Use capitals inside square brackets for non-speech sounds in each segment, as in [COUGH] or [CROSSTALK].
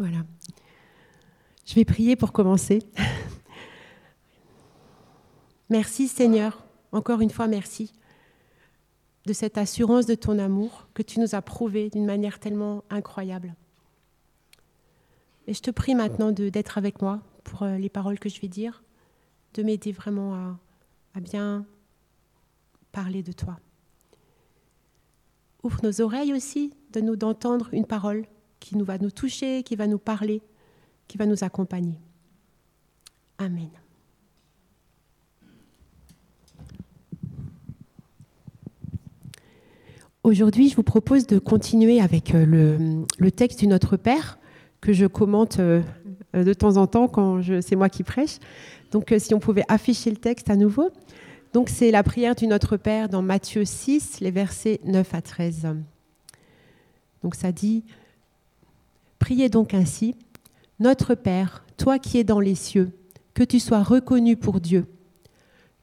Voilà. Je vais prier pour commencer. merci Seigneur, encore une fois merci de cette assurance de ton amour que tu nous as prouvé d'une manière tellement incroyable. Et je te prie maintenant d'être avec moi pour euh, les paroles que je vais dire, de m'aider vraiment à, à bien parler de toi. Ouvre nos oreilles aussi, de nous d'entendre une parole qui nous va nous toucher, qui va nous parler, qui va nous accompagner. Amen. Aujourd'hui, je vous propose de continuer avec euh, le, le, texte du Notre Père que je commente euh, de temps en temps quand c'est moi qui prêche. Donc, euh, si on pouvait afficher le texte à nouveau. Donc, c'est la prière du Notre Père dans Matthieu 6, les versets 9 à 13. Donc, ça dit Priez donc ainsi Notre Père, toi qui es dans les cieux, que tu sois reconnu pour Dieu,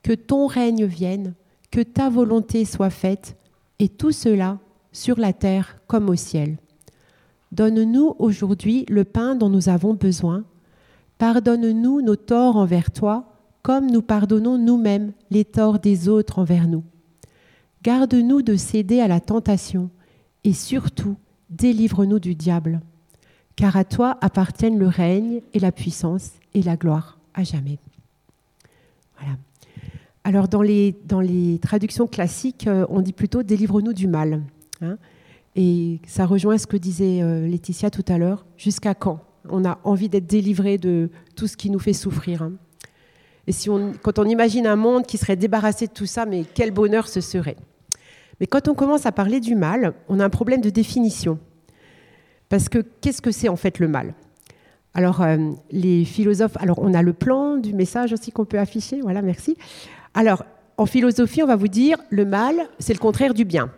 que ton règne vienne, que ta volonté soit faite, et tout cela sur la terre comme au ciel. Donne-nous aujourd'hui le pain dont nous avons besoin. Pardonne-nous nos torts envers toi, comme nous pardonnons nous-mêmes les torts des autres envers nous. Garde-nous de céder à la tentation, et surtout, délivre-nous du diable car à toi appartiennent le règne et la puissance et la gloire à jamais. Voilà. Alors dans les, dans les traductions classiques, euh, on dit plutôt délivre-nous du mal. Hein. et ça rejoint ce que disait euh, Laetitia tout à l'heure. Jusqu'à quand on a envie d'être délivré de tout ce qui nous fait souffrir hein? Et si on, quand on imagine un monde qui serait débarrassé de tout ça, mais quel bonheur ce serait? Mais quand on commence à parler du mal, on a un problème de définition. Parce que qu'est-ce que c'est en fait le mal? Alors, euh, les philosophes, alors on a le plan du message aussi qu'on peut afficher, voilà, merci. Alors, en philosophie, on va vous dire, le mal, c'est le contraire du bien.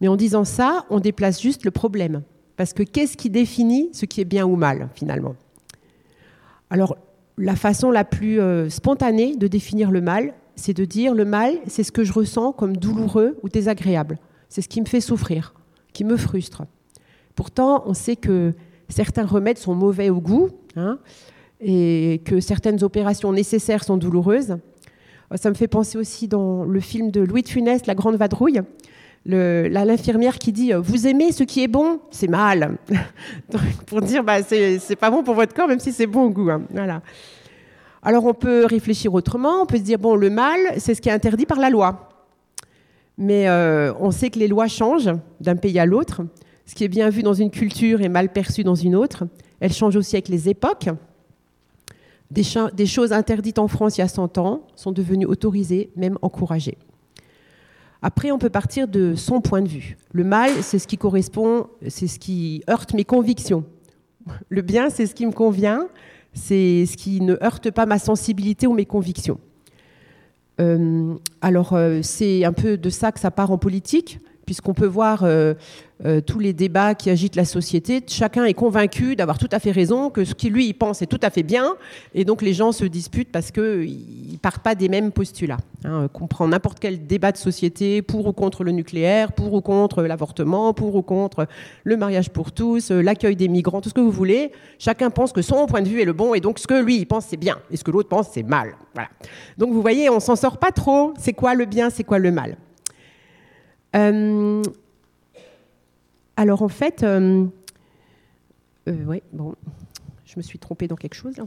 Mais en disant ça, on déplace juste le problème. Parce que qu'est-ce qui définit ce qui est bien ou mal, finalement? Alors, la façon la plus euh, spontanée de définir le mal, c'est de dire le mal, c'est ce que je ressens comme douloureux ou désagréable. C'est ce qui me fait souffrir, qui me frustre. Pourtant, on sait que certains remèdes sont mauvais au goût hein, et que certaines opérations nécessaires sont douloureuses. Ça me fait penser aussi dans le film de Louis de Funès, La Grande Vadrouille, l'infirmière qui dit Vous aimez ce qui est bon? C'est mal. [LAUGHS] pour dire bah, c'est pas bon pour votre corps, même si c'est bon au goût. Hein. Voilà. Alors on peut réfléchir autrement, on peut se dire Bon, le mal, c'est ce qui est interdit par la loi. Mais euh, on sait que les lois changent d'un pays à l'autre. Ce qui est bien vu dans une culture est mal perçu dans une autre. Elle change aussi avec les époques. Des, choses interdites en France il y a 100 ans sont devenues autorisées, même encouragées. Après, on peut partir de son point de vue. Le mal, c'est ce qui correspond, c'est ce qui heurte mes convictions. Le bien, c'est ce qui me convient, c'est ce qui ne heurte pas ma sensibilité ou mes convictions. Euh, alors, euh, c'est un peu de ça que ça part en politique puisqu'on peut voir euh, euh, tous les débats qui agitent la société. Chacun est convaincu d'avoir tout à fait raison, que ce qu'il lui pense est tout à fait bien, et donc les gens se disputent parce qu'ils ne partent pas des mêmes postulats. Hein. On prend n'importe quel débat de société pour ou contre le nucléaire, pour ou contre l'avortement, pour ou contre le mariage pour tous, euh, l'accueil des migrants, tout ce que vous voulez. Chacun pense que son point de vue est le bon, et donc ce que lui il pense c'est bien, et ce que l'autre pense c'est mal. Voilà. Donc vous voyez, on s'en sort pas trop. C'est quoi le bien, c'est quoi le mal? Euh, alors en fait, euh, euh, je me suis trompée dans quelque chose. [LAUGHS]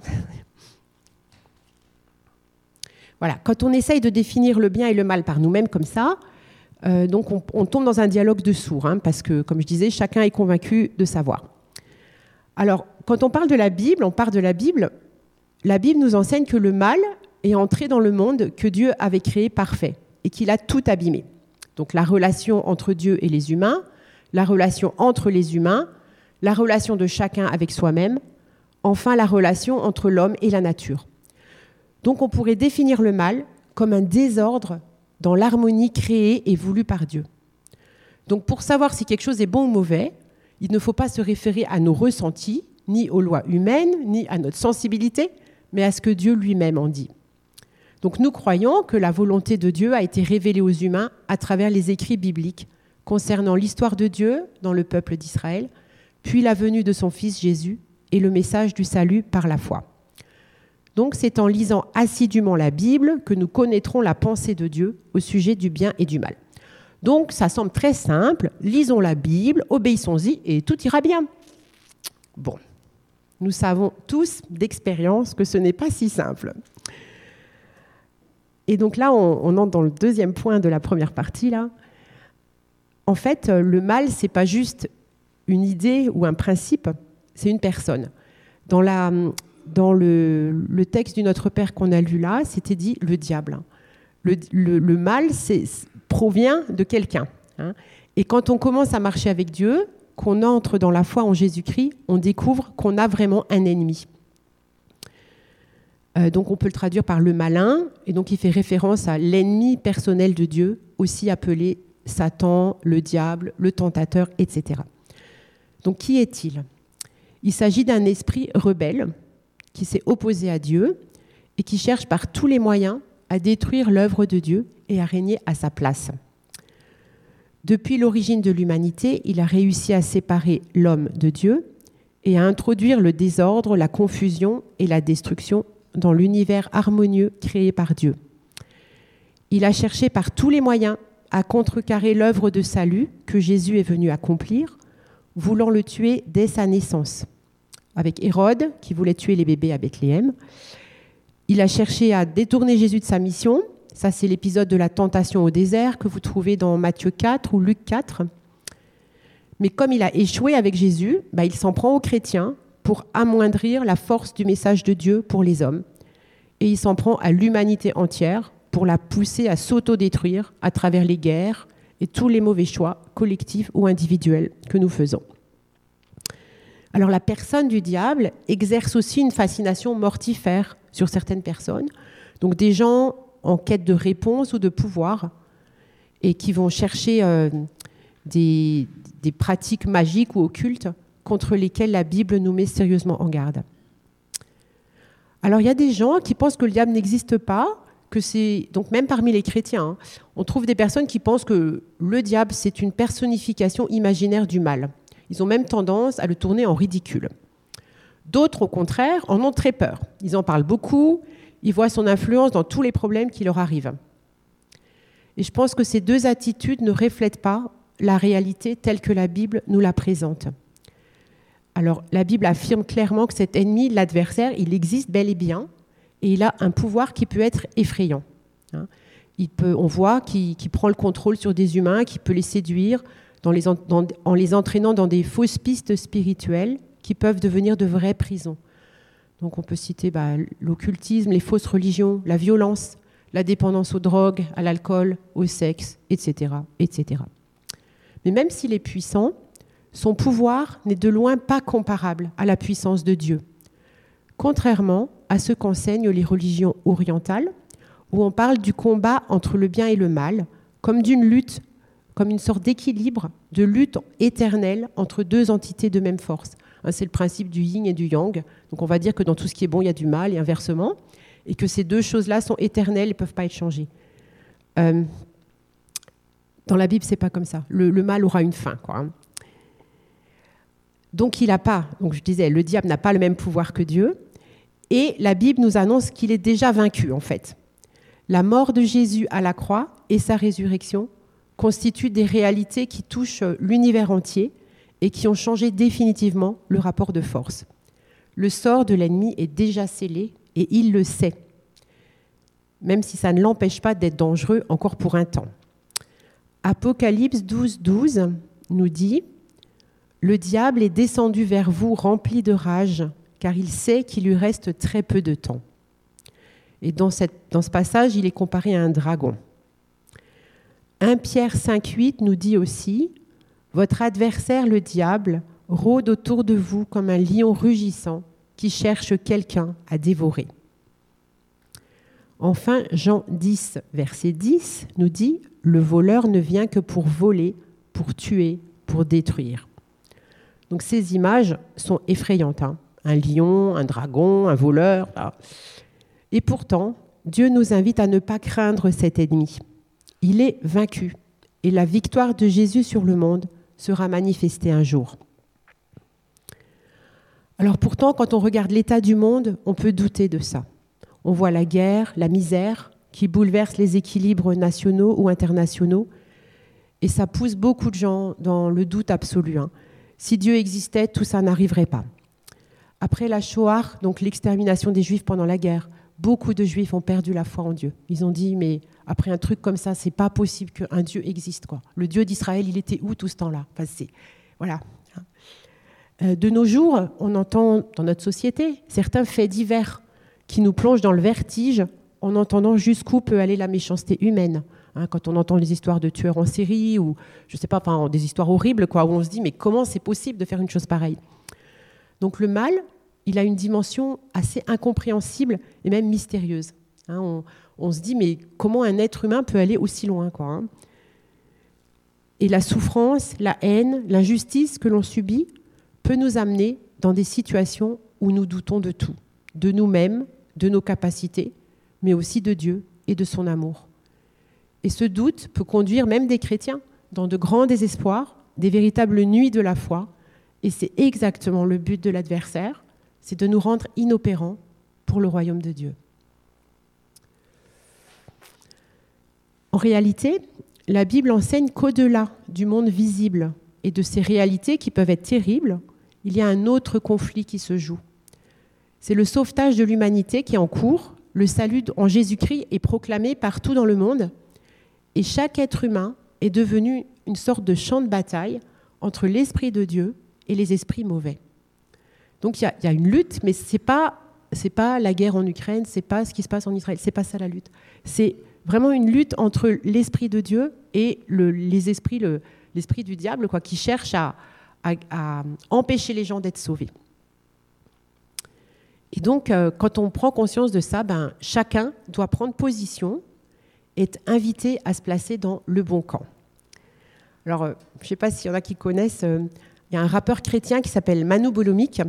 voilà, quand on essaye de définir le bien et le mal par nous-mêmes comme ça, donc on, tombe dans un dialogue de sourds, hein, parce que, comme je disais, chacun est convaincu de savoir. Alors, quand on parle de la Bible, on part de la Bible. La Bible nous enseigne que le mal est entré dans le monde que Dieu avait créé parfait et qu'il a tout abîmé. Donc la relation entre Dieu et les humains, la relation entre les humains, la relation de chacun avec soi-même, enfin la relation entre l'homme et la nature. Donc on pourrait définir le mal comme un désordre dans l'harmonie créée et voulue par Dieu. Donc pour savoir si quelque chose est bon ou mauvais, il ne faut pas se référer à nos ressentis, ni aux lois humaines, ni à notre sensibilité, mais à ce que Dieu lui-même en dit. Donc nous croyons que la volonté de Dieu a été révélée aux humains à travers les écrits bibliques concernant l'histoire de Dieu dans le peuple d'Israël, puis la venue de son Fils Jésus et le message du salut par la foi. Donc c'est en lisant assidûment la Bible que nous connaîtrons la pensée de Dieu au sujet du bien et du mal. Donc ça semble très simple, lisons la Bible, obéissons-y et tout ira bien. Bon, nous savons tous d'expérience que ce n'est pas si simple. Et donc là, on, entre dans le deuxième point de la première partie. Là. En fait, le mal, c'est pas juste une idée ou un principe, c'est une personne. Dans, le, texte du Notre Père qu'on a lu là, c'était dit le diable. Le, mal provient de quelqu'un. Hein. Et quand on commence à marcher avec Dieu, qu'on entre dans la foi en Jésus-Christ, on découvre qu'on a vraiment un ennemi. Euh, donc on peut le traduire par le malin, et donc il fait référence à l'ennemi personnel de Dieu, aussi appelé Satan, le diable, le tentateur, etc. Donc qui est-il? Il s'agit d'un esprit rebelle qui s'est opposé à Dieu et qui cherche par tous les moyens à détruire l'œuvre de Dieu et à régner à sa place. Depuis l'origine de l'humanité, il a réussi à séparer l'homme de Dieu et à introduire le désordre, la confusion et la destruction dans l'univers harmonieux créé par Dieu. Il a cherché par tous les moyens à contrecarrer l'œuvre de salut que Jésus est venu accomplir voulant le tuer dès sa naissance. Avec Hérode, qui voulait tuer les bébés à Bethléem, il a cherché à détourner Jésus de sa mission. Ça, c'est l'épisode de la tentation au désert que vous trouvez dans Matthieu 4 ou Luc 4. Mais comme il a échoué avec Jésus, bah, il s'en prend aux chrétiens pour amoindrir la force du message de Dieu pour les hommes. Et il s'en prend à l'humanité entière pour la pousser à s'autodétruire à travers les guerres, et tous les mauvais choix, collectifs ou individuels, que nous faisons. Alors la personne du diable exerce aussi une fascination mortifère sur certaines personnes, donc des gens en quête de réponse ou de pouvoir, et qui vont chercher euh, des, des pratiques magiques ou occultes contre lesquelles la Bible nous met sérieusement en garde. Alors il y a des gens qui pensent que le diable n'existe pas, c'est donc même parmi les chrétiens, hein, on trouve des personnes qui pensent que le diable c'est une personnification imaginaire du mal. Ils ont même tendance à le tourner en ridicule. D'autres, au contraire, en ont très peur. Ils en parlent beaucoup, ils voient son influence dans tous les problèmes qui leur arrivent. Et je pense que ces deux attitudes ne reflètent pas la réalité telle que la Bible nous la présente. Alors, la Bible affirme clairement que cet ennemi, l'adversaire, il existe bel et bien, et il a un pouvoir qui peut être effrayant. Hein. Peut, on voit qu'il prend le contrôle sur des humains, qu'il peut les séduire en les entraînant dans des fausses pistes spirituelles qui peuvent devenir de vraies prisons. Donc on peut citer bah, l'occultisme, les fausses religions, la violence, la dépendance aux drogues, à l'alcool, au sexe, etc., etc. Mais même s'il est puissant, son pouvoir n'est de loin pas comparable à la puissance de Dieu. Contrairement à ce qu'enseignent les religions orientales, où on parle du combat entre le bien et le mal, comme d'une lutte, comme une sorte d'équilibre, de lutte éternelle entre deux entités de même force. Hein, c'est le principe du yin et du yang. Donc on va dire que dans tout ce qui est bon, il y a du mal et inversement, et que ces deux choses-là sont éternelles et ne peuvent pas être changées. Euh, dans la Bible, c'est pas comme ça. Le, mal aura une fin. Hein. Donc il n'a pas, donc je disais, le diable n'a pas le même pouvoir que Dieu, et la Bible nous annonce qu'il est déjà vaincu, en fait. La mort de Jésus à la croix et sa résurrection constituent des réalités qui touchent l'univers entier et qui ont changé définitivement le rapport de force. Le sort de l'ennemi est déjà scellé et il le sait, même si ça ne l'empêche pas d'être dangereux encore pour un temps. Apocalypse 12, 12 nous dit Le diable est descendu vers vous rempli de rage car il sait qu'il lui reste très peu de temps. Et dans, ce passage, il est comparé à un dragon. 1 Pierre 5.8 nous dit aussi, Votre adversaire, le diable, rôde autour de vous comme un lion rugissant qui cherche quelqu'un à dévorer. Enfin, Jean 10, verset 10 nous dit, Le voleur ne vient que pour voler, pour tuer, pour détruire. Donc ces images sont effrayantes. Hein un lion, un dragon, un voleur. Et pourtant, Dieu nous invite à ne pas craindre cet ennemi. Il est vaincu et la victoire de Jésus sur le monde sera manifestée un jour. Alors pourtant, quand on regarde l'état du monde, on peut douter de ça. On voit la guerre, la misère qui bouleverse les équilibres nationaux ou internationaux. Et ça pousse beaucoup de gens dans le doute absolu. Hein. Si Dieu existait, tout ça n'arriverait pas. Après la Shoah, donc l'extermination des Juifs pendant la guerre, beaucoup de Juifs ont perdu la foi en Dieu. Ils ont dit, mais après un truc comme ça, c'est pas possible qu'un Dieu existe. Quoi. Le Dieu d'Israël, il était où tout ce temps-là? Enfin, Voilà. Euh, de nos jours, on entend dans notre société certains faits divers qui nous plongent dans le vertige en entendant jusqu'où peut aller la méchanceté humaine. Hein, quand on entend les histoires de tueurs en série ou je sais pas, enfin, des histoires horribles, quoi, où on se dit mais comment c'est possible de faire une chose pareille? Donc le mal, il a une dimension assez incompréhensible et même mystérieuse. Hein. on, se dit mais comment un être humain peut aller aussi loin hein. Et la souffrance, la haine, l'injustice que l'on subit peut nous amener dans des situations où nous doutons de tout, de nous-mêmes, de nos capacités, mais aussi de Dieu et de son amour. Et ce doute peut conduire même des chrétiens dans de grands désespoirs, des véritables nuits de la foi, et c'est exactement le but de l'adversaire, c'est de nous rendre inopérants pour le royaume de Dieu. En réalité, la Bible enseigne qu'au-delà du monde visible et de ces réalités qui peuvent être terribles, il y a un autre conflit qui se joue. C'est le sauvetage de l'humanité qui est en cours. Le salut en Jésus-Christ est proclamé partout dans le monde. Et chaque être humain est devenu une sorte de champ de bataille entre l'Esprit de Dieu et les esprits mauvais. Donc il y, a une lutte, mais ce n'est pas, pas la guerre en Ukraine, ce n'est pas ce qui se passe en Israël, c'est pas ça la lutte. C'est vraiment une lutte entre l'Esprit de Dieu et les esprits, l'esprit du diable, quoi, qui cherche à, empêcher les gens d'être sauvés. Et donc, euh, quand on prend conscience de ça, ben, chacun doit prendre position être invité à se placer dans le bon camp. Alors, euh, je ne sais pas s'il y en a qui connaissent, euh, il y a un rappeur chrétien qui s'appelle Manu Bolomic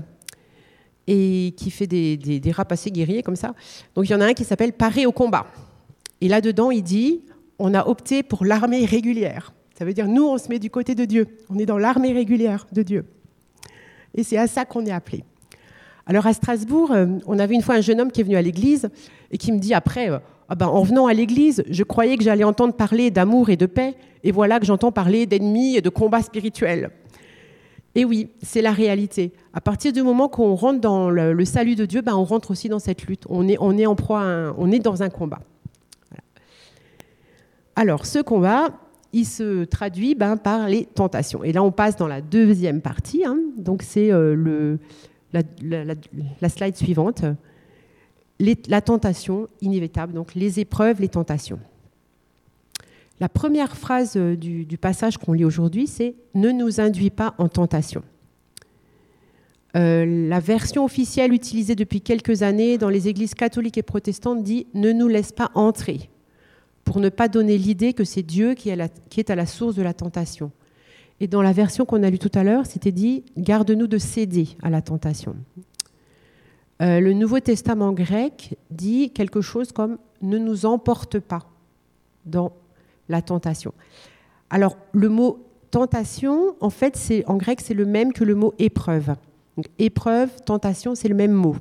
et qui fait des, des, assez guerriers comme ça. Donc, il y en a un qui s'appelle Paré au combat. Et là-dedans, il dit on a opté pour l'armée régulière. Ça veut dire, nous, on se met du côté de Dieu. On est dans l'armée régulière de Dieu. Et c'est à ça qu'on est appelé. Alors à Strasbourg, euh, on avait une fois un jeune homme qui est venu à l'église et qui me dit après, euh, ah ben, en venant à l'église, je croyais que j'allais entendre parler d'amour et de paix, et voilà que j'entends parler d'ennemis et de combats spirituels. Et oui, c'est la réalité. À partir du moment qu'on rentre dans le, salut de Dieu, ben, on rentre aussi dans cette lutte. On est, en proie, on est dans un combat. Alors, ce combat, il se traduit ben, par les tentations. Et là, on passe dans la deuxième partie. Hein. donc, c'est euh, la, slide suivante. la tentation inévitable, donc les épreuves, les tentations. La première phrase euh, du, passage qu'on lit aujourd'hui, c'est Ne nous induis pas en tentation. Euh, la version officielle utilisée depuis quelques années dans les églises catholiques et protestantes dit Ne nous laisse pas entrer pour ne pas donner l'idée que c'est Dieu qui est, à la source de la tentation. Et dans la version qu'on a lue tout à l'heure, c'était dit Garde-nous de céder à la tentation. Euh, le Nouveau Testament grec dit quelque chose comme Ne nous emporte pas dans la tentation. Alors, le mot tentation, en fait, en grec, c'est le même que le mot épreuve. épreuve, tentation, c'est le même mot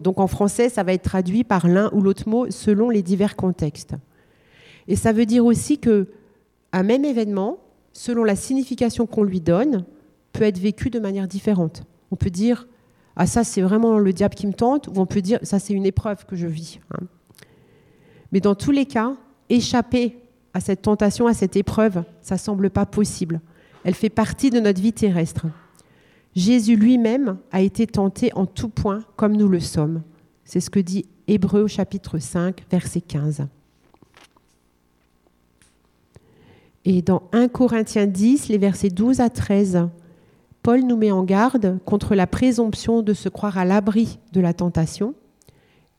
donc en français, ça va être traduit par l'un ou l'autre mot selon les divers contextes. Et ça veut dire aussi que un même événement, selon la signification qu'on lui donne, peut être vécu de manière différente. On peut dire ah ça c'est vraiment le diable qui me tente, ou on peut dire ça c'est une épreuve que je vis. Hein. Mais dans tous les cas, échapper à cette tentation, à cette épreuve, ça semble pas possible. Elle fait partie de notre vie terrestre. Jésus lui-même a été tenté en tout point comme nous le sommes. C'est ce que dit Hébreu chapitre 5, verset 15. Et dans 1 Corinthiens 10, les versets 12 à 13, Paul nous met en garde contre la présomption de se croire à l'abri de la tentation.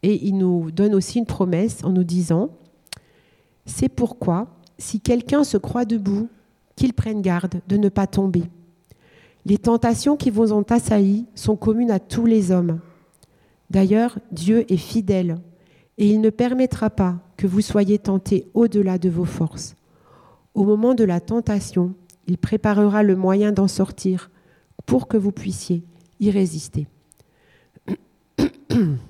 Et il nous donne aussi une promesse en nous disant, C'est pourquoi, si quelqu'un se croit debout, qu'il prenne garde de ne pas tomber. Les tentations qui vous ont assailli sont communes à tous les hommes. D'ailleurs, Dieu est fidèle et il ne permettra pas que vous soyez tentés au-delà de vos forces. Au moment de la tentation, il préparera le moyen d'en sortir pour que vous puissiez, y résister. [CLEARS THROAT]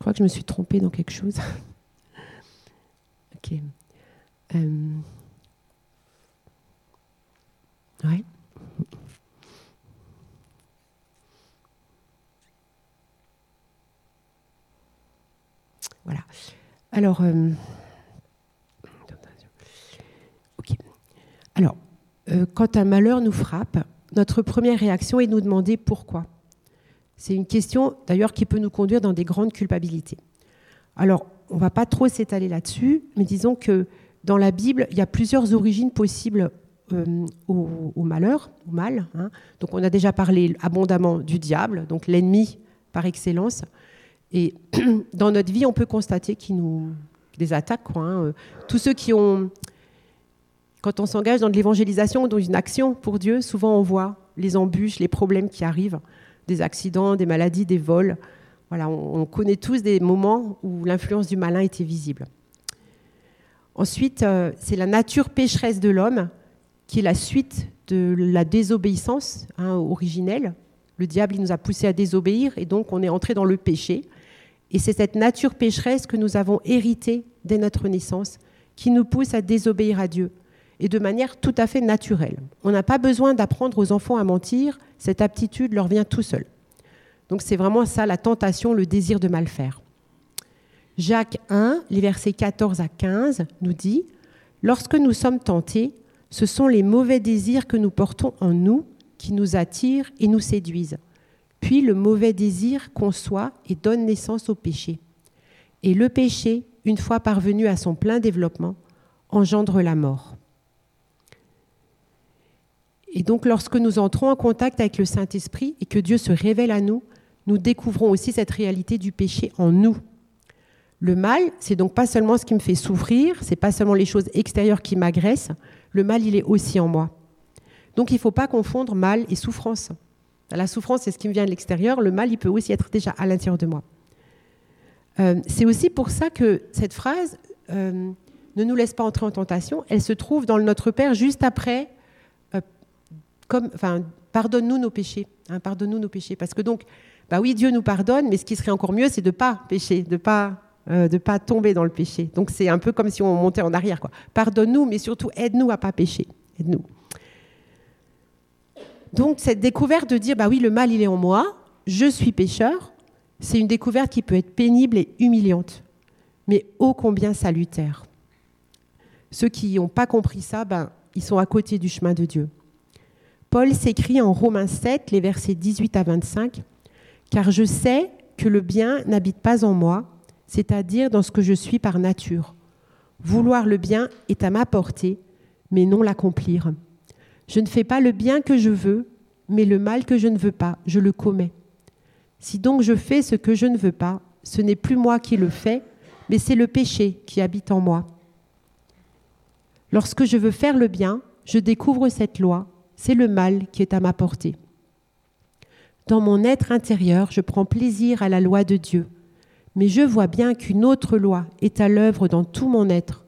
crois que je me suis trompée dans quelque chose. ok. Euh, ouais. Voilà. Alors, euh, ok. Alors, euh, quand un malheur nous frappe, notre première réaction est de nous demander pourquoi. C'est une question d'ailleurs qui peut nous conduire dans des grandes culpabilités. Alors, on ne va pas trop s'étaler là-dessus, mais disons que dans la Bible, il y a plusieurs origines possibles euh, au, malheur, au mal. Hein. Donc, on a déjà parlé abondamment du diable, donc l'ennemi par excellence. Et [CLEARS THROAT] dans notre vie, on peut constater qu'il nous des attaques. Hein. Tous ceux qui ont, quand on s'engage dans de l'évangélisation ou dans une action pour Dieu, souvent on voit les embûches, les problèmes qui arrivent, des accidents, des maladies, des vols. Voilà, on, connaît tous des moments où l'influence du malin était visible. Ensuite, euh, c'est la nature pécheresse de l'homme qui est la suite de la désobéissance hein, originelle. Le diable, il nous a poussé à désobéir et donc on est entré dans le péché. Et c'est cette nature pécheresse que nous avons héritée dès notre naissance qui nous pousse à désobéir à Dieu et de manière tout à fait naturelle. On n'a pas besoin d'apprendre aux enfants à mentir, cette aptitude leur vient tout seul. Donc c'est vraiment ça la tentation, le désir de mal faire. Jacques 1, les versets 14 à 15 nous dit Lorsque nous sommes tentés, ce sont les mauvais désirs que nous portons en nous qui nous attirent et nous séduisent. Puis le mauvais désir conçoit et donne naissance au péché. Et le péché, une fois parvenu à son plein développement, engendre la mort. Et donc lorsque nous entrons en contact avec le Saint-Esprit et que Dieu se révèle à nous, nous découvrons aussi cette réalité du péché en nous. Le mal, c'est donc pas seulement ce qui me fait souffrir, c'est pas seulement les choses extérieures qui m'agressent, le mal, il est aussi en moi. Donc il ne faut pas confondre mal et souffrance. La souffrance, c'est ce qui me vient de l'extérieur. Le mal, il peut aussi être déjà à l'intérieur de moi. Euh, c'est aussi pour ça que cette phrase euh, ne nous laisse pas entrer en tentation. Elle se trouve dans le Notre Père juste après, pardonne-nous nos péchés. Hein, pardonne-nous nos péchés. Parce que donc, bah oui, Dieu nous pardonne, mais ce qui serait encore mieux, c'est de pas pécher, de pas, de pas tomber dans le péché. Donc c'est un peu comme si on montait en arrière. Quoi. Pardonne-nous, mais surtout aide-nous à pas pécher. Aide-nous. Donc cette découverte de dire, bah oui, le mal, il est en moi, je suis pécheur, c'est une découverte qui peut être pénible et humiliante, mais ô combien salutaire. Ceux qui n'ont pas compris ça, ben, ils sont à côté du chemin de Dieu. Paul s'écrit en Romains 7, les versets 18 à 25, Car je sais que le bien n'habite pas en moi, c'est-à-dire dans ce que je suis par nature. Vouloir le bien est à ma portée, mais non l'accomplir. Je ne fais pas le bien que je veux, mais le mal que je ne veux pas, je le commets. Si donc je fais ce que je ne veux pas, ce n'est plus moi qui le fais, mais c'est le péché qui habite en moi. Lorsque je veux faire le bien, je découvre cette loi, c'est le mal qui est à ma portée. Dans mon être intérieur, je prends plaisir à la loi de Dieu, mais je vois bien qu'une autre loi est à l'œuvre dans tout mon être.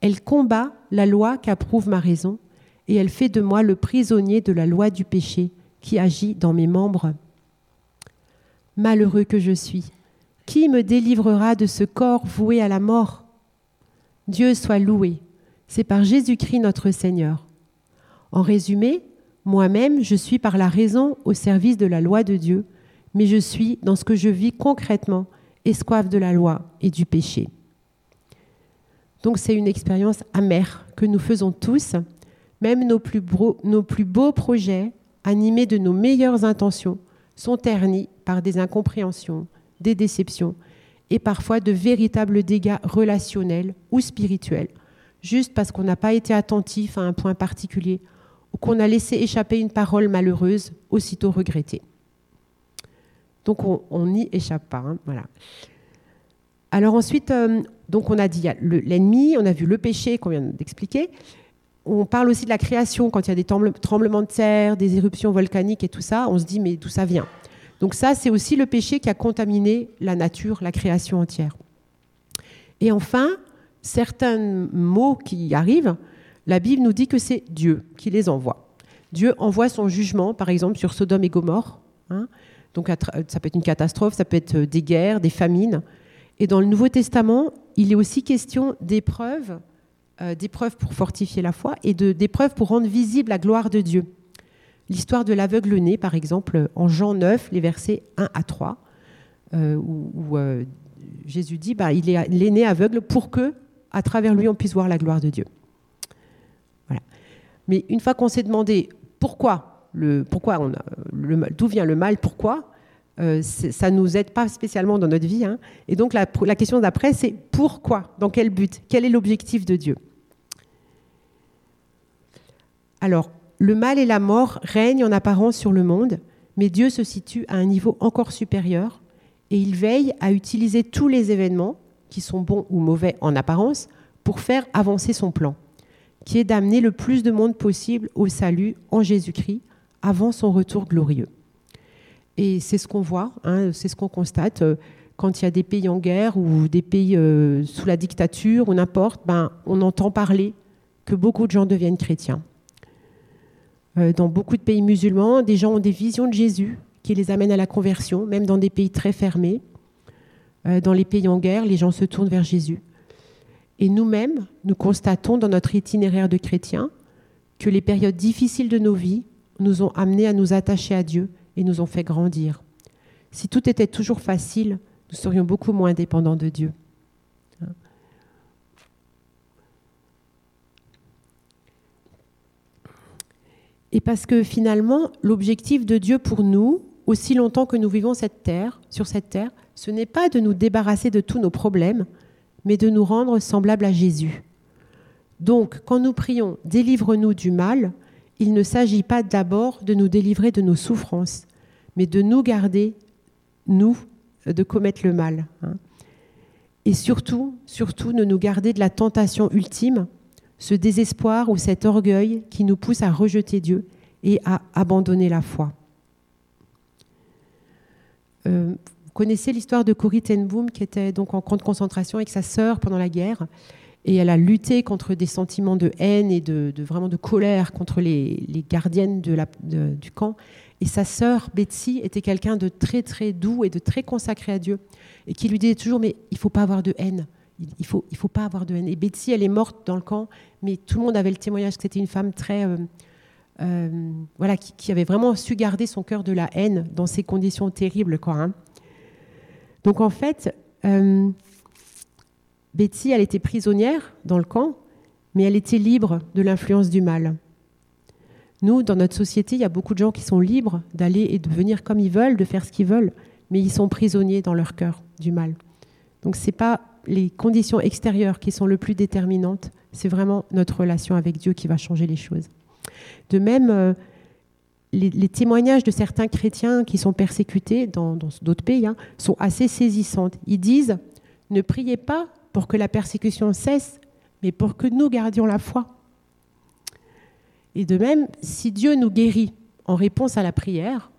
Elle combat la loi qu'approuve ma raison et elle fait de moi le prisonnier de la loi du péché qui agit dans mes membres. Malheureux que je suis, qui me délivrera de ce corps voué à la mort? Dieu soit loué, c'est par Jésus-Christ notre Seigneur. En résumé, moi-même, je suis par la raison au service de la loi de Dieu, mais je suis, dans ce que je vis concrètement, esclave de la loi et du péché. Donc c'est une expérience amère que nous faisons tous même nos plus, beaux, projets, animés de nos meilleures intentions, sont ternis par des incompréhensions, des déceptions et parfois de véritables dégâts relationnels ou spirituels, juste parce qu'on n'a pas été attentif à un point particulier qu'on a laissé échapper une parole malheureuse, aussitôt regrettée. Donc on n'y échappe pas. Hein, voilà. Alors ensuite, euh, donc on a dit l'ennemi, on a vu le péché qu'on vient d'expliquer, on parle aussi de la création quand il y a des tremblements de terre, des éruptions volcaniques et tout ça. On se dit, mais d'où ça vient? Donc ça, c'est aussi le péché qui a contaminé la nature, la création entière. Et enfin, certains mots qui arrivent, la Bible nous dit que c'est Dieu qui les envoie. Dieu envoie son jugement, par exemple, sur Sodome et Gomorre. Hein. Donc ça peut être une catastrophe, ça peut être des guerres, des famines. Et dans le Nouveau Testament, il est aussi question d'épreuves, euh, d'épreuves pour fortifier la foi et d'épreuves pour rendre visible la gloire de Dieu. L'histoire de l'aveugle-né, par exemple, en Jean 9, les versets 1 à 3, euh, où, euh, Jésus dit bah, il est né aveugle pour que, à travers lui, on puisse voir la gloire de Dieu. Voilà. Mais une fois qu'on s'est demandé pourquoi, pourquoi on d'où vient le mal, pourquoi, euh, ça ne nous aide pas spécialement dans notre vie. Hein. Et donc la question d'après, c'est pourquoi? Dans quel but? Quel est l'objectif de Dieu? Alors, le mal et la mort règnent en apparence sur le monde, mais Dieu se situe à un niveau encore supérieur et il veille à utiliser tous les événements, qui sont bons ou mauvais en apparence, pour faire avancer son plan, qui est d'amener le plus de monde possible au salut en Jésus-Christ avant son retour glorieux. Et c'est ce qu'on voit, hein, c'est ce qu'on constate. Euh, quand il y a des pays en guerre ou des pays euh, sous la dictature ou n'importe, ben, on entend parler que beaucoup de gens deviennent chrétiens. Euh, dans beaucoup de pays musulmans, des gens ont des visions de Jésus qui les amènent à la conversion, même dans des pays très fermés. dans les pays en guerre, les gens se tournent vers Jésus. Et nous-mêmes, nous constatons dans notre itinéraire de chrétiens que les périodes difficiles de nos vies nous ont amenés à nous attacher à Dieu et nous ont fait grandir. Si tout était toujours facile, nous serions beaucoup moins dépendants de Dieu. Et parce que finalement, l'objectif de Dieu pour nous, aussi longtemps que nous vivons sur cette terre, ce n'est pas de nous débarrasser de tous nos problèmes, mais de nous rendre semblables à Jésus. Donc, quand nous prions Délivre-nous du mal, il ne s'agit pas d'abord de nous délivrer de nos souffrances, mais de nous garder, nous, de commettre le mal. Hein. Et surtout, surtout, de nous garder de la tentation ultime, ce désespoir ou cet orgueil qui nous pousse à rejeter Dieu et à abandonner la foi. Euh, connaissez l'histoire de Corrie ten Boom qui était donc en camp de concentration avec sa sœur pendant la guerre et elle a lutté contre des sentiments de haine et de, vraiment de colère contre les, gardiennes du camp. Et sa sœur Betsy était quelqu'un de très très doux et de très consacré à Dieu et qui lui disait toujours mais il faut pas avoir de haine. Il faut il faut pas avoir de haine. Et Betsy elle est morte dans le camp, mais tout le monde avait le témoignage que c'était une femme très euh, euh, voilà qui, avait vraiment su garder son cœur de la haine dans ces conditions terribles quoi. Hein. Donc en fait euh, Betsy, elle était prisonnière dans le camp, mais elle était libre de l'influence du mal. Nous, dans notre société, il y a beaucoup de gens qui sont libres d'aller et de venir comme ils veulent, de faire ce qu'ils veulent, mais ils sont prisonniers dans leur cœur du mal. Donc ce n'est pas les conditions extérieures qui sont le plus déterminantes, c'est vraiment notre relation avec Dieu qui va changer les choses. De même, les, témoignages de certains chrétiens qui sont persécutés dans d'autres pays hein, sont assez saisissants. Ils disent, ne priez pas pour que la persécution cesse, mais pour que nous gardions la foi. Et de même, si Dieu nous guérit en réponse à la prière,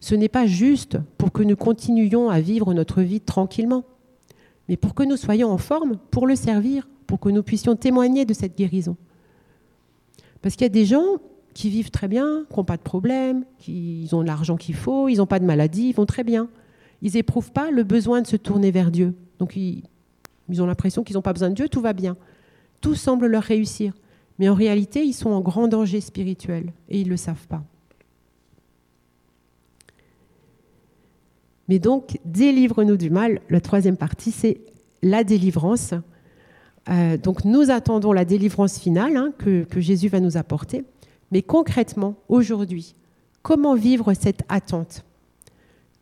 ce n'est pas juste pour que nous continuions à vivre notre vie tranquillement, mais pour que nous soyons en forme pour le servir, pour que nous puissions témoigner de cette guérison. Parce qu'il y a des gens qui vivent très bien, qui n'ont pas de problème, qui ont l'argent qu'il faut, ils n'ont pas de maladie, ils vont très bien. Ils n'éprouvent pas le besoin de se tourner vers Dieu. Donc ils, ils ont l'impression qu'ils n'ont pas besoin de Dieu, tout va bien. Tout semble leur réussir. Mais en réalité, ils sont en grand danger spirituel et ils ne le savent pas. Mais donc, délivre-nous du mal. La troisième partie, c'est la délivrance. Euh, donc, nous attendons la délivrance finale hein, que Jésus va nous apporter. Mais concrètement, aujourd'hui, comment vivre cette attente?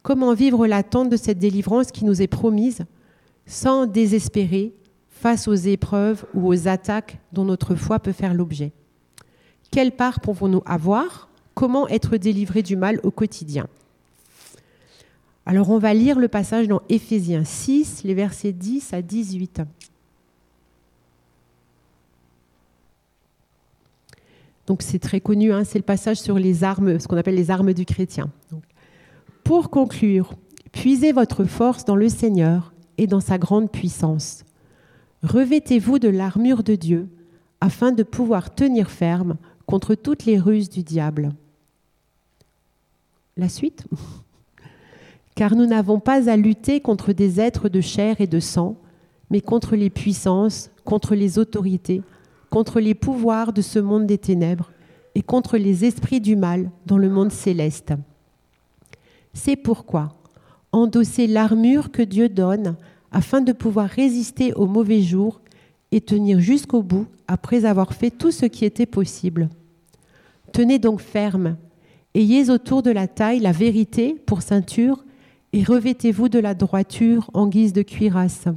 Comment vivre l'attente de cette délivrance qui nous est promise sans désespérer face aux épreuves ou aux attaques dont notre foi peut faire l'objet? Quelle part pouvons-nous avoir? Comment être délivré du mal au quotidien? Alors on va lire le passage dans Éphésiens 6, les versets 10 à 18. Donc c'est très connu, hein, c'est le passage sur les armes, ce qu'on appelle les armes du chrétien. Pour conclure, puisez votre force dans le Seigneur et dans sa grande puissance. Revêtez-vous de l'armure de Dieu afin de pouvoir tenir ferme contre toutes les ruses du diable. La suite? [LAUGHS] Car nous n'avons pas à lutter contre des êtres de chair et de sang, mais contre les puissances, contre les autorités, contre les pouvoirs de ce monde des ténèbres et contre les esprits du mal dans le monde céleste. C'est pourquoi endosser l'armure que Dieu donne afin de pouvoir résister aux mauvais jours et tenir jusqu'au bout après avoir fait tout ce qui était possible. Tenez donc ferme, ayez autour de la taille la vérité pour ceinture et revêtez-vous de la droiture en guise de cuirasse.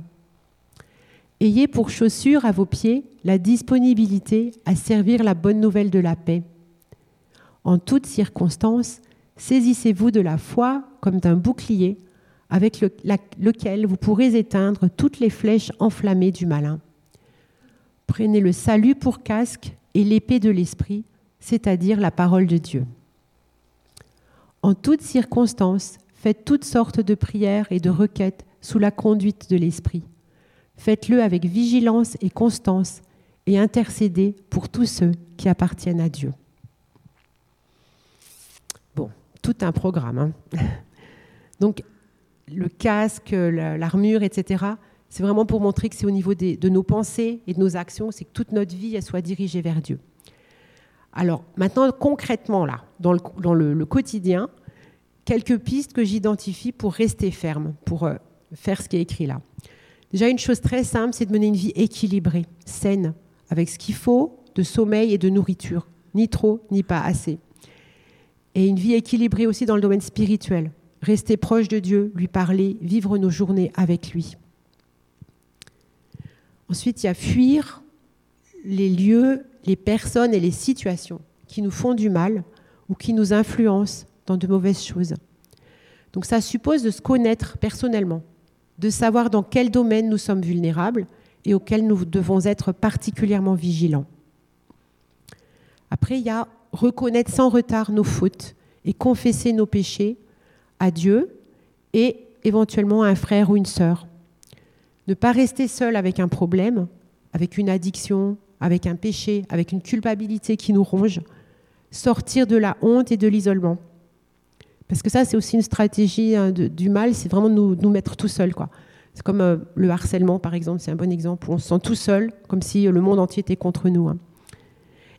Ayez pour chaussure à vos pieds la disponibilité à servir la bonne nouvelle de la paix. En toutes circonstances, saisissez-vous de la foi comme d'un bouclier avec lequel vous pourrez éteindre toutes les flèches enflammées du malin. Prenez le salut pour casque et l'épée de l'esprit, c'est-à-dire la parole de Dieu. En toutes circonstances, faites toutes sortes de prières et de requêtes sous la conduite de l'esprit. Faites-le avec vigilance et constance et intercédez pour tous ceux qui appartiennent à Dieu. Bon, tout un programme. Hein. [LAUGHS] Donc, le casque, l'armure, etc., c'est vraiment pour montrer que c'est au niveau de nos pensées et de nos actions, c'est que toute notre vie elle soit dirigée vers Dieu. Alors maintenant, concrètement, là, dans le, quotidien, quelques pistes que j'identifie pour rester ferme, pour euh, faire ce qui est écrit là. Déjà, une chose très simple, c'est de mener une vie équilibrée, saine, avec ce qu'il faut de sommeil et de nourriture, ni trop, ni pas assez. Et une vie équilibrée aussi dans le domaine spirituel, rester proche de Dieu, lui parler, vivre nos journées avec lui. Ensuite, il y a fuir les lieux, les personnes et les situations qui nous font du mal ou qui nous influencent dans de mauvaises choses. Donc ça suppose de se connaître personnellement, de savoir dans quel domaine nous sommes vulnérables et auquel nous devons être particulièrement vigilants. Après, il y a reconnaître sans retard nos fautes et confesser nos péchés à Dieu et éventuellement à un frère ou une sœur. Ne pas rester seul avec un problème, avec une addiction, avec un péché, avec une culpabilité qui nous ronge. Sortir de la honte et de l'isolement. Parce que ça, c'est aussi une stratégie hein, du mal, c'est vraiment nous, nous mettre tout seul. C'est comme euh, le harcèlement, par exemple, c'est un bon exemple, où on se sent tout seul, comme si le monde entier était contre nous. Hein.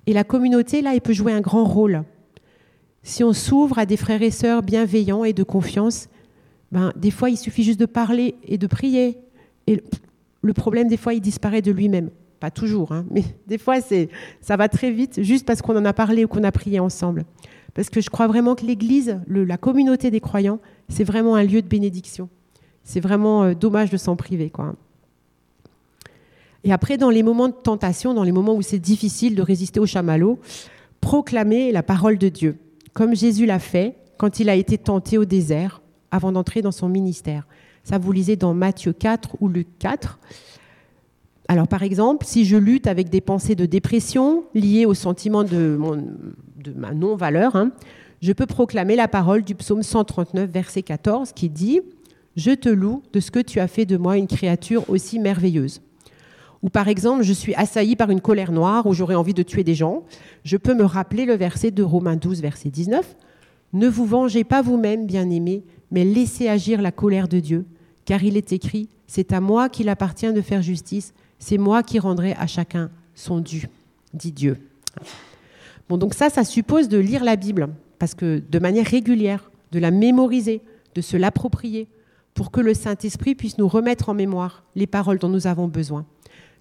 Et la communauté, là, elle peut jouer un grand rôle. Si on s'ouvre à des frères et sœurs bienveillants et de confiance, ben, des fois, il suffit juste de parler et de prier. Et le problème, des fois, il disparaît de lui-même. Pas toujours, hein, mais [LAUGHS] des fois, ça va très vite, juste parce qu'on en a parlé ou qu'on a prié ensemble. Parce que je crois vraiment que l'Église, la communauté des croyants, c'est vraiment un lieu de bénédiction. C'est vraiment euh, dommage de s'en priver. Quoi. Et après, dans les moments de tentation, dans les moments où c'est difficile de résister au chamallow, proclamer la parole de Dieu comme Jésus l'a fait quand il a été tenté au désert avant d'entrer dans son ministère. Ça, vous lisez dans Matthieu 4 ou Luc 4. Alors, par exemple, si je lutte avec des pensées de dépression liées au sentiment de, ma non-valeur, hein, je peux proclamer la parole du psaume 139, verset 14, qui dit Je te loue de ce que tu as fait de moi une créature aussi merveilleuse. Ou par exemple, je suis assailli par une colère noire ou j'aurais envie de tuer des gens, je peux me rappeler le verset de Romains 12, verset 19. Ne vous vengez pas vous-même, bien-aimés, mais laissez agir la colère de Dieu, car il est écrit, c'est à moi qu'il appartient de faire justice, c'est moi qui rendrai à chacun son dû, dit Dieu. Bon, donc ça, ça suppose de lire la Bible, parce que de manière régulière, de la mémoriser, de se l'approprier, pour que le Saint-Esprit puisse nous remettre en mémoire les paroles dont nous avons besoin.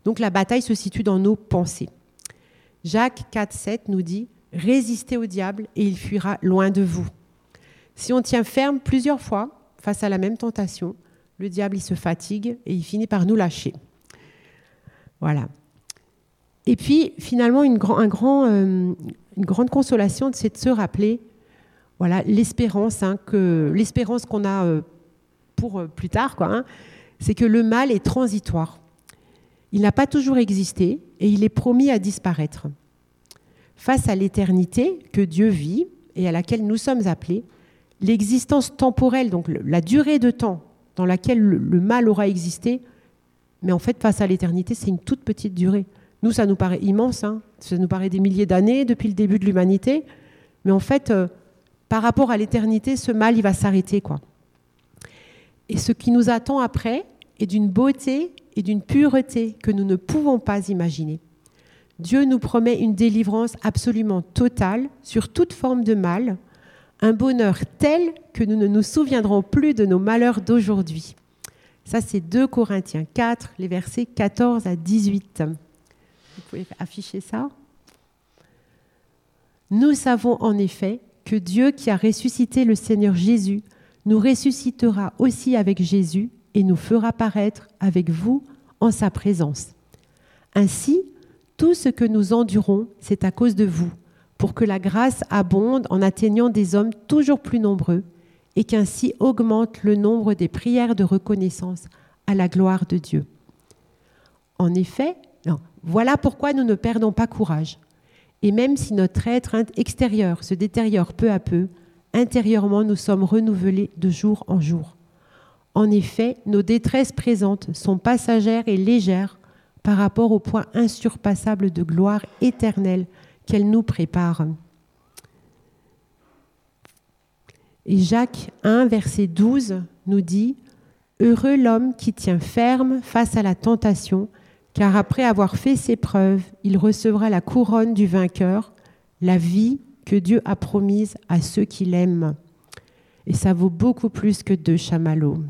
Donc la bataille se situe dans nos pensées. Jacques 4, 7 nous dit Résistez au diable et il fuira loin de vous. Si on tient ferme plusieurs fois face à la même tentation, le diable il se fatigue et il finit par nous lâcher. Voilà. Et puis finalement, euh, une grande consolation, c'est de se rappeler voilà, l'espérance, hein, que l'espérance qu'on a euh, pour euh, plus tard, hein, c'est que le mal est transitoire. Il n'a pas toujours existé et il est promis à disparaître. Face à l'éternité que Dieu vit et à laquelle nous sommes appelés, l'existence temporelle, donc la durée de temps dans laquelle le, mal aura existé, mais en fait, face à l'éternité, c'est une toute petite durée. Nous, ça nous paraît immense, hein. ça nous paraît des milliers d'années depuis le début de l'humanité, mais en fait, euh, par rapport à l'éternité, ce mal, il va s'arrêter, quoi. Et ce qui nous attend après est d'une beauté et d'une pureté que nous ne pouvons pas imaginer. Dieu nous promet une délivrance absolument totale sur toute forme de mal, un bonheur tel que nous ne nous souviendrons plus de nos malheurs d'aujourd'hui. Ça, c'est 2 Corinthiens 4, les versets 14 à 18. Vous pouvez afficher ça. Nous savons en effet que Dieu qui a ressuscité le Seigneur Jésus nous ressuscitera aussi avec Jésus et nous fera paraître avec vous en sa présence. Ainsi, tout ce que nous endurons, c'est à cause de vous pour que la grâce abonde en atteignant des hommes toujours plus nombreux et qu'ainsi augmente le nombre des prières de reconnaissance à la gloire de Dieu. En effet, voilà pourquoi nous ne perdons pas courage. Et même si notre être extérieur se détériore peu à peu, intérieurement nous sommes renouvelés de jour en jour. En effet, nos détresses présentes sont passagères et légères par rapport au point insurpassable de gloire éternelle qu'elle nous prépare. Et Jacques 1, verset 12 nous dit, Heureux l'homme qui tient ferme face à la tentation, car après avoir fait ses preuves, il recevra la couronne du vainqueur, la vie que Dieu a promise à ceux qui l'aiment. Et ça vaut beaucoup plus que deux chamallows.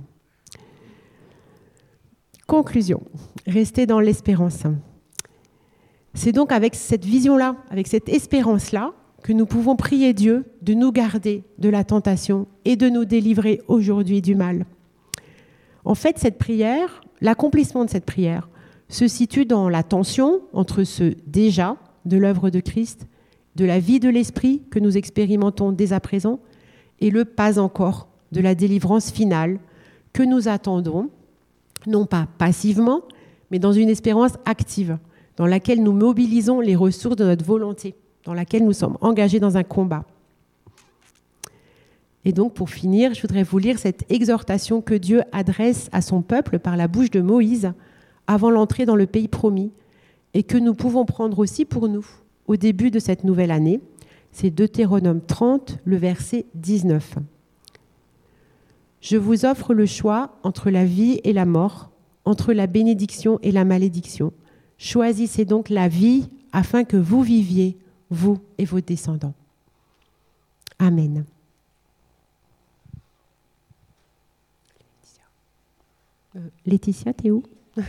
Conclusion, restez dans l'espérance. C'est donc avec cette vision-là, avec cette espérance-là, que nous pouvons prier Dieu de nous garder de la tentation et de nous délivrer aujourd'hui du mal. En fait, cette prière, l'accomplissement de cette prière, se situe dans la tension entre ce déjà de l'œuvre de Christ, de la vie de l'Esprit que nous expérimentons dès à présent, et le pas encore de la délivrance finale que nous attendons, non pas passivement, mais dans une espérance active dans laquelle nous mobilisons les ressources de notre volonté, dans laquelle nous sommes engagés dans un combat. Et donc, pour finir, je voudrais vous lire cette exhortation que Dieu adresse à son peuple par la bouche de Moïse avant l'entrée dans le pays promis, et que nous pouvons prendre aussi pour nous au début de cette nouvelle année. C'est Deutéronome 30, le verset 19. Je vous offre le choix entre la vie et la mort, entre la bénédiction et la malédiction. Choisissez donc la vie afin que vous viviez, vous et vos descendants. Amen. Laetitia, euh, t'es où? [LAUGHS]